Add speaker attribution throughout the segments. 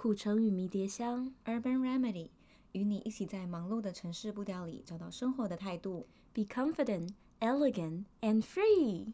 Speaker 1: 苦橙与迷迭香
Speaker 2: ，Urban Remedy，与你一起在忙碌的城市步调里找到生活的态度。
Speaker 1: Be confident, elegant, and free。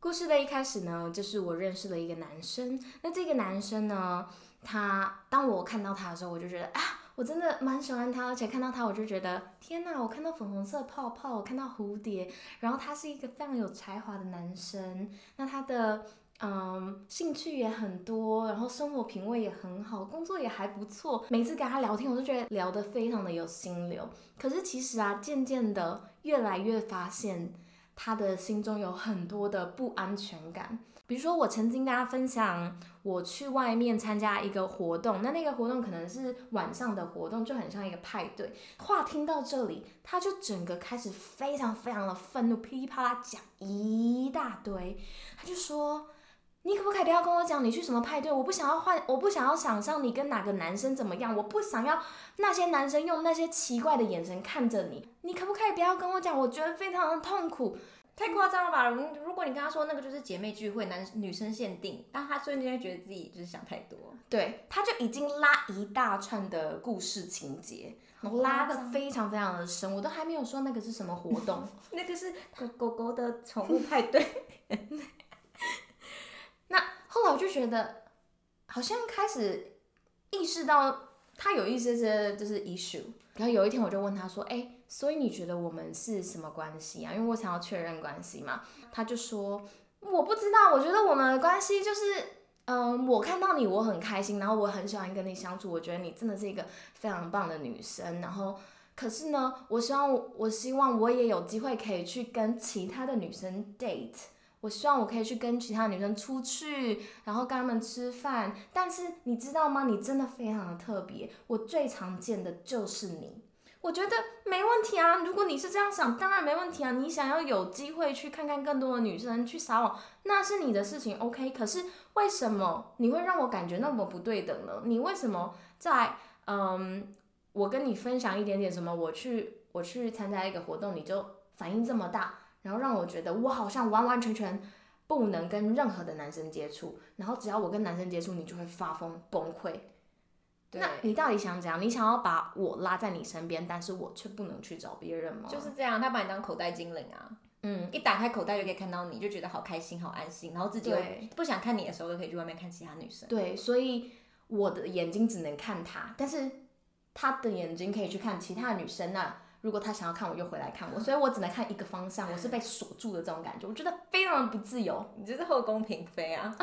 Speaker 1: 故事的一开始呢，就是我认识了一个男生。那这个男生呢，他当我看到他的时候，我就觉得啊。我真的蛮喜欢他，而且看到他我就觉得天哪！我看到粉红色泡泡，我看到蝴蝶，然后他是一个非常有才华的男生。那他的嗯兴趣也很多，然后生活品味也很好，工作也还不错。每次跟他聊天，我都觉得聊得非常的有心流。可是其实啊，渐渐的越来越发现他的心中有很多的不安全感。比如说，我曾经跟大家分享，我去外面参加一个活动，那那个活动可能是晚上的活动，就很像一个派对。话听到这里，他就整个开始非常非常的愤怒，噼里啪啦讲一大堆。他就说：“你可不可以不要跟我讲你去什么派对？我不想要幻，我不想要想象你跟哪个男生怎么样，我不想要那些男生用那些奇怪的眼神看着你。你可不可以不要跟我讲？我觉得非常的痛苦。”
Speaker 3: 太夸张了吧！如果你跟他说那个就是姐妹聚会，男女生限定，那他瞬间觉得自己就是想太多。
Speaker 1: 对，他就已经拉一大串的故事情节，拉的非常非常的深，我都还没有说那个是什么活动，
Speaker 3: 那个是狗狗狗的宠物派对。
Speaker 1: 那后来我就觉得，好像开始意识到他有一些些就是 issue。然后有一天我就问他说：“哎，所以你觉得我们是什么关系啊？因为我想要确认关系嘛。”他就说：“我不知道，我觉得我们的关系就是，嗯，我看到你我很开心，然后我很喜欢跟你相处，我觉得你真的是一个非常棒的女生。然后，可是呢，我希望我希望我也有机会可以去跟其他的女生 date。”我希望我可以去跟其他女生出去，然后跟他们吃饭。但是你知道吗？你真的非常的特别。我最常见的就是你。我觉得没问题啊。如果你是这样想，当然没问题啊。你想要有机会去看看更多的女生，去撒网，那是你的事情，OK。可是为什么你会让我感觉那么不对等呢？你为什么在嗯，我跟你分享一点点什么，我去我去参加一个活动，你就反应这么大？然后让我觉得我好像完完全全不能跟任何的男生接触，然后只要我跟男生接触，你就会发疯崩溃。那你到底想怎样？你想要把我拉在你身边，但是我却不能去找别人吗？
Speaker 3: 就是这样，他把你当口袋精灵啊。嗯，一打开口袋就可以看到你，就觉得好开心、好安心，然后自己不想看你的时候，就可以去外面看其他女生。
Speaker 1: 对，所以我的眼睛只能看他，但是他的眼睛可以去看其他女生啊。如果他想要看我，又回来看我，所以我只能看一个方向，我是被锁住的这种感觉，我觉得非常的不自由。
Speaker 3: 你就是后宫嫔妃啊！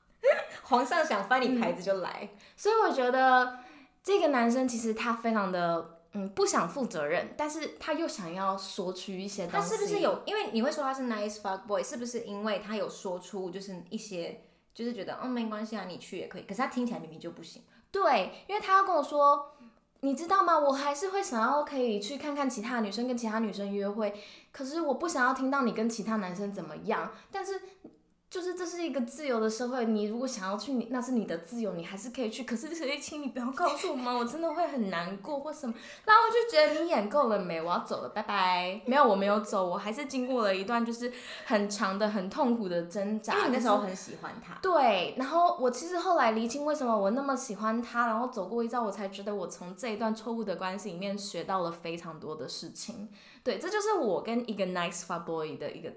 Speaker 3: 皇上想翻你牌子就来，
Speaker 1: 嗯，所以我觉得这个男生其实他非常的嗯不想负责任，但是他又想要索取一些东西。
Speaker 3: 他是不是有？因为你会说他是 nice fuck boy，是不是因为他有说出就是一些就是觉得嗯没关系啊，你去也可以，可是他听起来明明就不行。
Speaker 1: 对，因为他要跟我说。你知道吗？我还是会想要可以去看看其他女生，跟其他女生约会。可是我不想要听到你跟其他男生怎么样。但是。就是这是一个自由的社会，你如果想要去，你那是你的自由，你还是可以去。可是谁请你不要告诉我吗？我真的会很难过或什么。然后我就觉得你演够了没？我要走了，拜拜。没有，我没有走，我还是经过了一段就是很长的、很痛苦的挣扎。
Speaker 3: 因为你那时候很喜欢他。
Speaker 1: 对，然后我其实后来厘清为什么我那么喜欢他，然后走过一遭，我才觉得我从这一段错误的关系里面学到了非常多的事情。对，这就是我跟一个 nice fuck boy 的一个。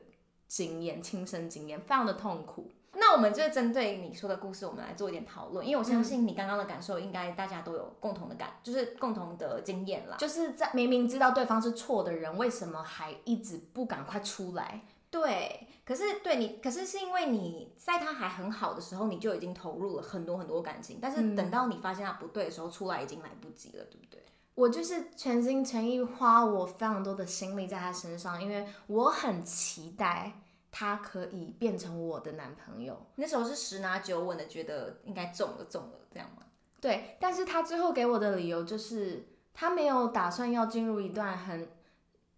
Speaker 1: 经验，亲身经验，非常的痛苦。
Speaker 3: 那我们就针对你说的故事，我们来做一点讨论。因为我相信你刚刚的感受，应该大家都有共同的感，就是共同的经验啦。
Speaker 1: 就是在明明知道对方是错的人，为什么还一直不赶快出来？
Speaker 3: 对，可是对你，可是是因为你在他还很好的时候，你就已经投入了很多很多感情，但是等到你发现他不对的时候，出来已经来不及了，对不对？
Speaker 1: 我就是全心全意花我非常多的心力在他身上，因为我很期待他可以变成我的男朋友。
Speaker 3: 那时候是十拿九稳的，觉得应该中了中了这样吗？
Speaker 1: 对，但是他最后给我的理由就是他没有打算要进入一段很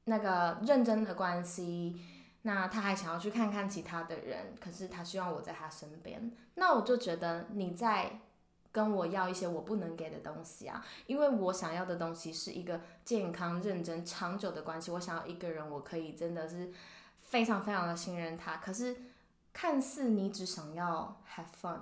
Speaker 1: 那个认真的关系，那他还想要去看看其他的人，可是他希望我在他身边。那我就觉得你在跟我要一些我不能给的东西啊，因为我想要的东西是一个健康、认真、长久的关系。我想要一个人，我可以真的是非常非常的信任他。可是看似你只想要 have fun，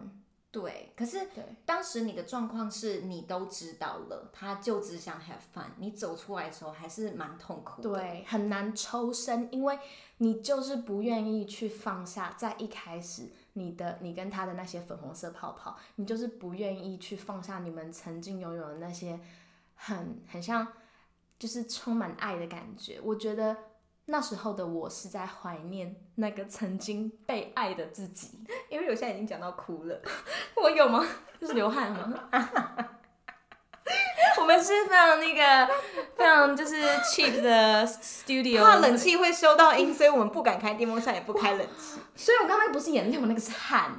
Speaker 3: 对，可是当时你的状况是你都知道了，他就只想 have fun，你走出来的时候还是蛮痛苦的，
Speaker 1: 对，很难抽身，因为你就是不愿意去放下，在一开始。你的你跟他的那些粉红色泡泡，你就是不愿意去放下你们曾经拥有的那些很很像，就是充满爱的感觉。我觉得那时候的我是在怀念那个曾经被爱的自己，
Speaker 3: 因为我现在已经讲到哭了，
Speaker 1: 我有吗？就是流汗吗？我们是非常那个非常就是 cheap 的 studio，
Speaker 3: 怕冷气会收到音，所以我们不敢开电风扇，也不开冷气。
Speaker 1: 所以我刚才不是眼泪，我那个是汗。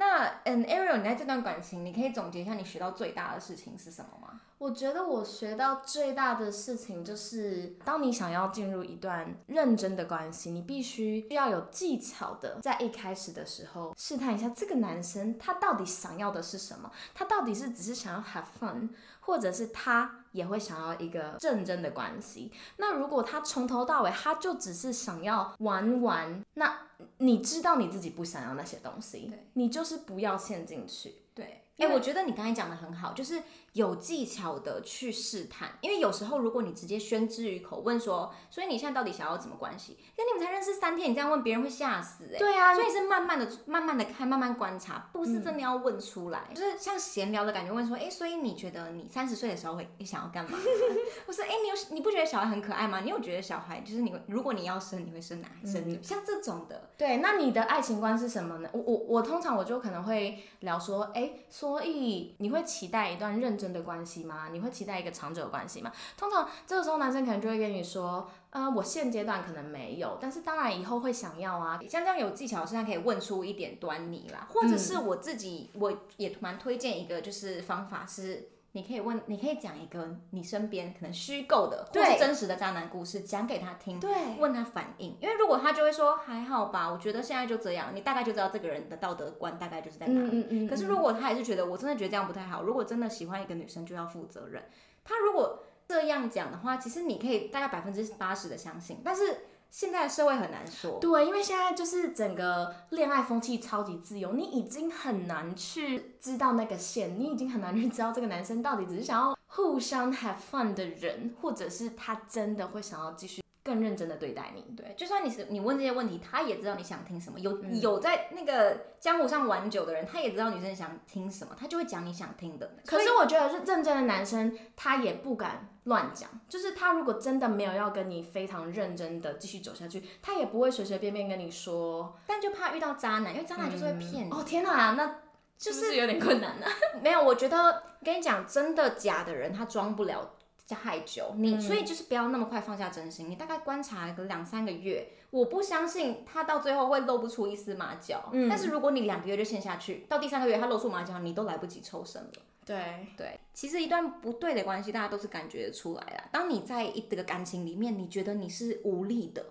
Speaker 3: 那嗯，Ariel，你在这段感情，你可以总结一下你学到最大的事情是什么吗？
Speaker 1: 我觉得我学到最大的事情就是，当你想要进入一段认真的关系，你必须要有技巧的，在一开始的时候试探一下这个男生他到底想要的是什么，他到底是只是想要 have fun，或者是他也会想要一个认真的关系。那如果他从头到尾他就只是想要玩玩，那你知道你自己不想要那些东西，
Speaker 3: 对
Speaker 1: 你就是不要陷进去。
Speaker 3: 对，哎、欸，我觉得你刚才讲的很好，就是有技巧的去试探。因为有时候如果你直接宣之于口，问说，所以你现在到底想要怎么关系？跟你们才认识三天，你这样问别人会吓死哎、欸。
Speaker 1: 对啊，
Speaker 3: 所以是慢慢的、慢慢的看，慢慢观察，不是真的要问出来，嗯、就是像闲聊的感觉，问说，哎、欸，所以你觉得你三十岁的时候会你想要干嘛？我说，哎、欸，你有你不觉得小孩很可爱吗？你有觉得小孩就是你，如果你要生，你会生男还是生女？嗯、像这种的。
Speaker 1: 对，那你的爱情观是什么呢？我我我通常我就可能会聊说，哎、欸，所以。你会期待一段认真的关系吗？你会期待一个长久的关系吗？通常这个时候男生可能就会跟你说，呃，我现阶段可能没有，但是当然以后会想要啊。
Speaker 3: 像这样有技巧，现在可以问出一点端倪啦。或者是我自己，我也蛮推荐一个就是方法是。你可以问，你可以讲一个你身边可能虚构的或是真实的渣男故事，讲给他听，
Speaker 1: 对，
Speaker 3: 问他反应。因为如果他就会说还好吧，我觉得现在就这样，你大概就知道这个人的道德观大概就是在哪里。嗯嗯嗯。可是如果他还是觉得我真的觉得这样不太好，如果真的喜欢一个女生就要负责任。他如果这样讲的话，其实你可以大概百分之八十的相信，但是。现在的社会很难说，
Speaker 1: 对，因为现在就是整个恋爱风气超级自由，你已经很难去知道那个线，你已经很难去知道这个男生到底只是想要互相 have fun 的人，或者是他真的会想要继续。更认真的对待你，
Speaker 3: 对，就算你是你问这些问题，他也知道你想听什么。有有在那个江湖上玩久的人，他也知道女生想听什么，他就会讲你想听的。
Speaker 1: 可是我觉得是认真的男生，他也不敢乱讲。就是他如果真的没有要跟你非常认真的继续走下去，他也不会随随便便跟你说。
Speaker 3: 但就怕遇到渣男，因为渣男就是会骗你。
Speaker 1: 嗯、哦天哪，那就是，有点困难呢、啊。
Speaker 3: 没有，我觉得跟你讲，真的假的人他装不了。太久，你、嗯、所以就是不要那么快放下真心，你大概观察个两三个月，我不相信他到最后会露不出一丝马脚。嗯，但是如果你两个月就陷下去，到第三个月他露出马脚，你都来不及抽身了。
Speaker 1: 对
Speaker 3: 对，其实一段不对的关系，大家都是感觉得出来的。当你在一个感情里面，你觉得你是无力的，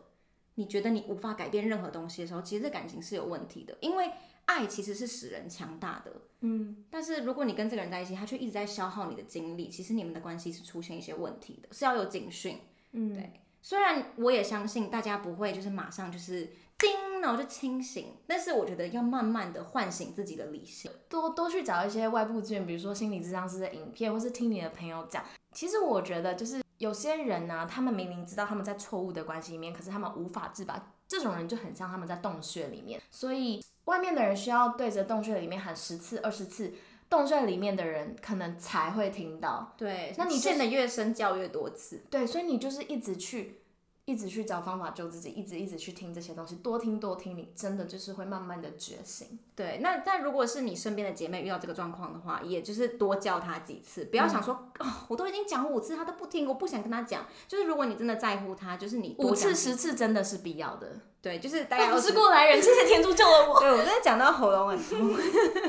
Speaker 3: 你觉得你无法改变任何东西的时候，其实这感情是有问题的，因为。爱其实是使人强大的，嗯，但是如果你跟这个人在一起，他却一直在消耗你的精力，其实你们的关系是出现一些问题的，是要有警讯，嗯，对。虽然我也相信大家不会就是马上就是叮，然后就清醒，但是我觉得要慢慢的唤醒自己的理性，
Speaker 1: 多多去找一些外部资源，比如说心理咨商师的影片，或是听你的朋友讲。其实我觉得就是有些人呢、啊，他们明明知道他们在错误的关系里面，可是他们无法自拔，这种人就很像他们在洞穴里面，所以。外面的人需要对着洞穴里面喊十次、二十次，洞穴里面的人可能才会听到。
Speaker 3: 对，那你陷得越深，叫越多次。
Speaker 1: 对，所以你就是一直去。一直去找方法救自己，一直一直去听这些东西，多听多听，你真的就是会慢慢的觉醒。
Speaker 3: 对，那但如果是你身边的姐妹遇到这个状况的话，也就是多叫她几次，不要想说、嗯、哦，我都已经讲五次，她都不听，我不想跟她讲。就是如果你真的在乎她，就是你
Speaker 1: 五次十次真的是必要的。
Speaker 3: 对，就是大家
Speaker 1: 我是过来人，谢谢天助救了我。
Speaker 3: 对，我真的讲到喉咙很痛。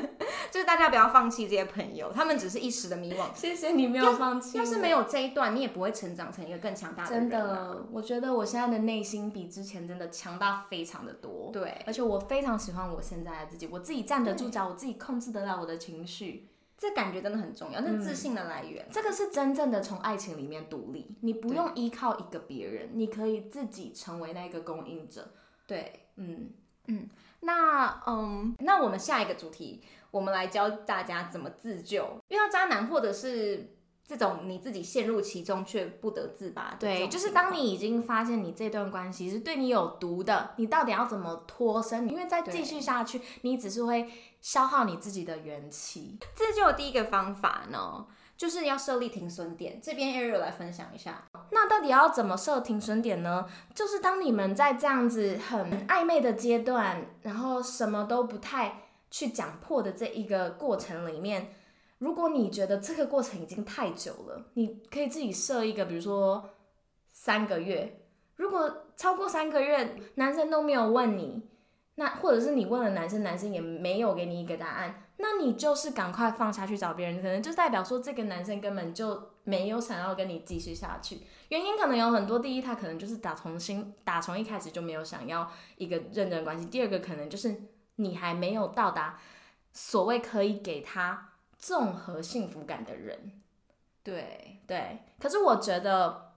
Speaker 3: 就就是大家不要放弃这些朋友，他们只是一时的迷惘。
Speaker 1: 谢谢你没有放弃。
Speaker 3: 要是没有这一段，你也不会成长成一个更强大的人啊。
Speaker 1: 真的，我觉得我现在的内心比之前真的强大非常的多。
Speaker 3: 对，
Speaker 1: 而且我非常喜欢我现在的自己，我自己站得住脚，我自己控制得了我的情绪。
Speaker 3: 这感觉真的很重要，那是自信的来源。
Speaker 1: 嗯，这个是真正的从爱情里面独立，你不用依靠一个别人，你可以自己成为那个供应者。
Speaker 3: 对，
Speaker 1: 嗯
Speaker 3: 嗯，那嗯，那我们下一个主题，我们来教大家怎么自救，遇到渣男或者是。这种你自己陷入其中却不得自拔，
Speaker 1: 对，就是当你已经发现你这段关系是对你有毒的，你到底要怎么脱身？因为再继续下去，你只是会消耗你自己的元气。
Speaker 3: 自救的第一个方法呢，就是要设立停损点。这边 Ariel 来分享一下，
Speaker 1: 那到底要怎么设停损点呢？就是当你们在这样子很暧昧的阶段，然后什么都不太去讲破的这一个过程里面。如果你觉得这个过程已经太久了，你可以自己设一个，比如说三个月。如果超过三个月，男生都没有问你，那或者是你问了男生，男生也没有给你一个答案，那你就是赶快放下去找别人，可能就代表说这个男生根本就没有想要跟你继续下去。原因可能有很多，第一，他可能就是打从心打从一开始就没有想要一个认真关系；第二个可能就是你还没有到达所谓可以给他。综合幸福感的人，
Speaker 3: 对
Speaker 1: 对，可是我觉得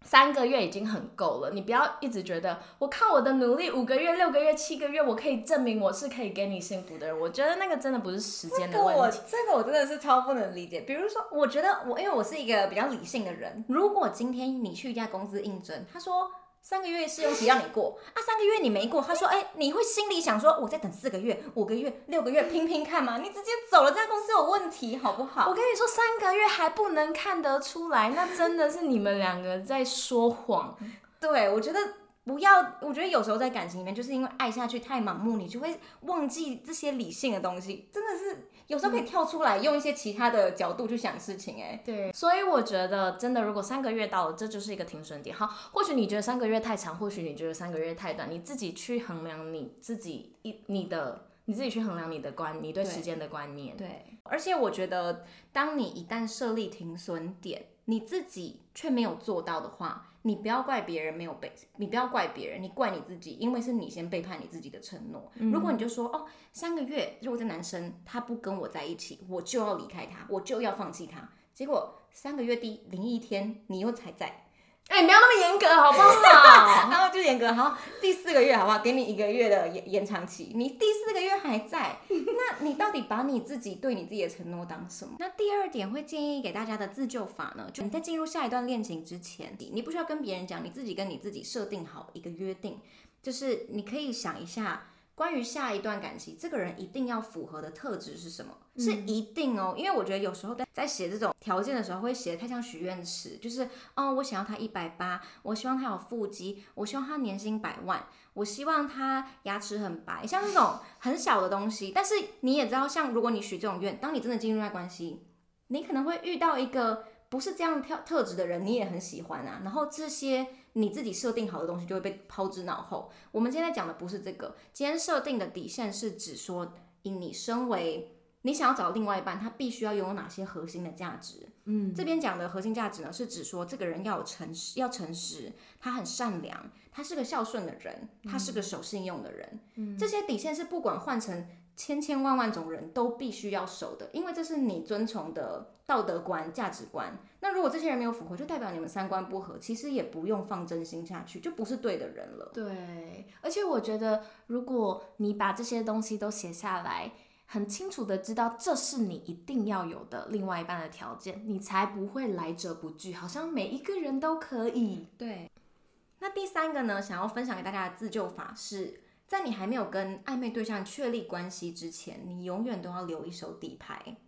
Speaker 1: 三个月已经很够了。你不要一直觉得我靠我的努力，五个月、六个月、七个月，我可以证明我是可以给你幸福的人。我觉得那个真的不是时间的问题。
Speaker 3: 这个我，这个我真的是超不能理解。比如说，我觉得我因为我是一个比较理性的人，如果今天你去一家公司应征，他说。三个月试用期让你过啊，三个月你没过，他说，哎、欸，你会心里想说，我再等四个月、五个月、六个月拼拼看吗？你直接走了，这家公司有问题，好不好？
Speaker 1: 我跟你说，三个月还不能看得出来，那真的是你们两个在说谎。
Speaker 3: 对，我觉得。不要，我觉得有时候在感情里面，就是因为爱下去太盲目，你就会忘记这些理性的东西。真的是有时候可以跳出来，用一些其他的角度去想事情。哎，对。
Speaker 1: 所以我觉得，真的，如果三个月到了，这就是一个停损点。好，或许你觉得三个月太长，或许你觉得三个月太短，你自己去衡量你自己一你的，你自己去衡量你的观，你对时间的观念。
Speaker 3: 对。对。而且我觉得，当你一旦设立停损点，你自己却没有做到的话。你不要怪别人没有背，你不要怪别人，你怪你自己，因为是你先背叛你自己的承诺。嗯。如果你就说哦，三个月，如果这男生他不跟我在一起，我就要离开他，我就要放弃他。结果三个月第零一天，你又才在。
Speaker 1: 哎、没有那么严格，好不好？
Speaker 3: 然后就严格，好，第四个月，好不好？给你一个月的延延长期。你第四个月还在，那你到底把你自己对你自己的承诺当什么？那第二点会建议给大家的自救法呢？就你在进入下一段恋情之前，你不需要跟别人讲，你自己跟你自己设定好一个约定，就是你可以想一下。关于下一段感情，这个人一定要符合的特质是什么？嗯、是一定哦，因为我觉得有时候在在写这种条件的时候，会写得太像许愿池，就是哦，我想要他一百八，我希望他有腹肌，我希望他年薪百万，我希望他牙齿很白，像这种很小的东西。但是你也知道，像如果你许这种愿，当你真的进入那关系，你可能会遇到一个不是这样特特质的人，你也很喜欢啊，然后这些。你自己设定好的东西就会被抛之脑后。我们现在讲的不是这个，今天设定的底线是指说，以你身为你想要找另外一半，他必须要拥有哪些核心的价值？嗯，这边讲的核心价值呢，是指说这个人要有诚实，要诚实，他很善良，他是个孝顺的人，他是个守信用的人。嗯，这些底线是不管换成千千万万种人都必须要守的，因为这是你遵从的道德观、价值观。那如果这些人没有符合，就代表你们三观不合，其实也不用放真心下去，就不是对的人了。
Speaker 1: 对，而且我觉得，如果你把这些东西都写下来，很清楚的知道这是你一定要有的另外一半的条件，你才不会来者不拒，好像每一个人都可以。
Speaker 3: 对。那第三个呢，想要分享给大家的自救法是。在你还没有跟暧昧对象确立关系之前，你永远都要留一手底牌。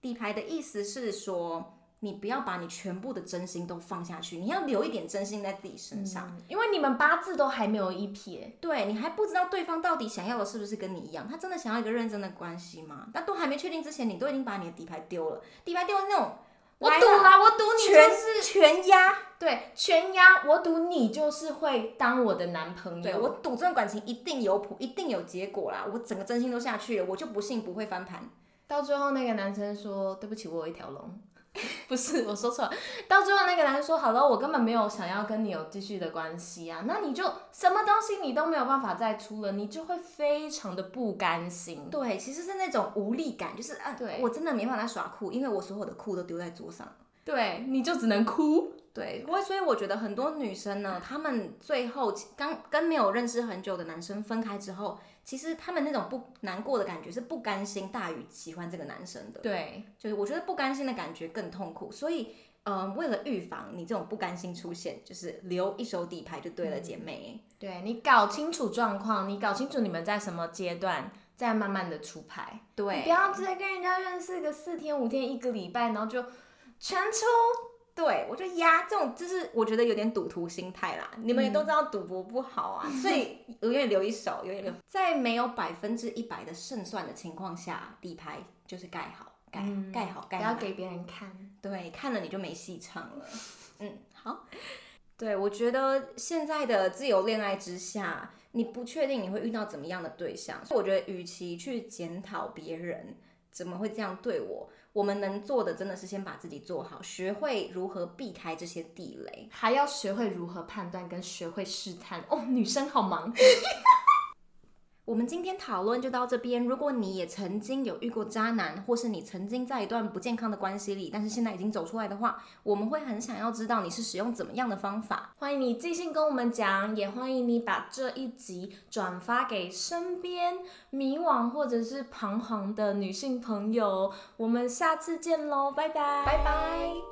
Speaker 3: 底牌的意思是说，你不要把你全部的真心都放下去，你要留一点真心在自己身上，
Speaker 1: 嗯、因为你们八字都还没有一撇，
Speaker 3: 对，你还不知道对方到底想要的是不是跟你一样，他真的想要一个认真的关系吗？但都还没确定之前，你都已经把你的底牌丢了，底牌丢了那种。
Speaker 1: 我赌啦，我赌你就是
Speaker 3: 全压，
Speaker 1: 对，全压。我赌你就是会当我的男朋友。
Speaker 3: 对，我赌这段感情一定有谱，一定有结果啦。我整个真心都下去了，我就不信不会翻盘。
Speaker 1: 到最后那个男生说：“对不起，我有一条龙。” 不是，我说错了。到最后那个男生说：“好了，我根本没有想要跟你有继续的关系啊。”那你就什么东西你都没有办法再出了，你就会非常的不甘心。
Speaker 3: 对，其实是那种无力感，就是啊，对我真的没办法耍酷，因为我所有的酷都丢在桌上。
Speaker 1: 对，你就只能哭。
Speaker 3: 对，所以所以我觉得很多女生呢，她们最后刚跟没有认识很久的男生分开之后，其实他们那种不难过的感觉是不甘心大于喜欢这个男生的。
Speaker 1: 对，
Speaker 3: 就是我觉得不甘心的感觉更痛苦。所以，嗯、呃，为了预防你这种不甘心出现，就是留一手底牌就对了，姐妹。
Speaker 1: 嗯、对，你搞清楚状况，你搞清楚你们在什么阶段，再慢慢的出牌。对，不要直接跟人家认识个四天五天一个礼拜，然后就全出。
Speaker 3: 对，我就压这种，就是我觉得有点赌徒心态啦。你们也都知道赌博不好啊，嗯、所以永远留一手，永远留。在没有百分之一百的胜算的情况下，底牌就是盖好，盖、嗯、盖好，盖好。
Speaker 1: 不要给别人看。
Speaker 3: 对，看了你就没戏唱了。嗯，好。对，我觉得现在的自由恋爱之下，你不确定你会遇到怎么样的对象，所以我觉得与其去检讨别人怎么会这样对我。我们能做的真的是先把自己做好，学会如何避开这些地雷，
Speaker 1: 还要学会如何判断跟学会试探。哦，女生好忙。
Speaker 3: 我们今天讨论就到这边。如果你也曾经有遇过渣男，或是你曾经在一段不健康的关系里，但是现在已经走出来的话，我们会很想要知道你是使用怎么样的方法。
Speaker 1: 欢迎你即兴跟我们讲，也欢迎你把这一集转发给身边迷惘或者是彷徨的女性朋友。我们下次见喽，拜拜，
Speaker 3: 拜拜。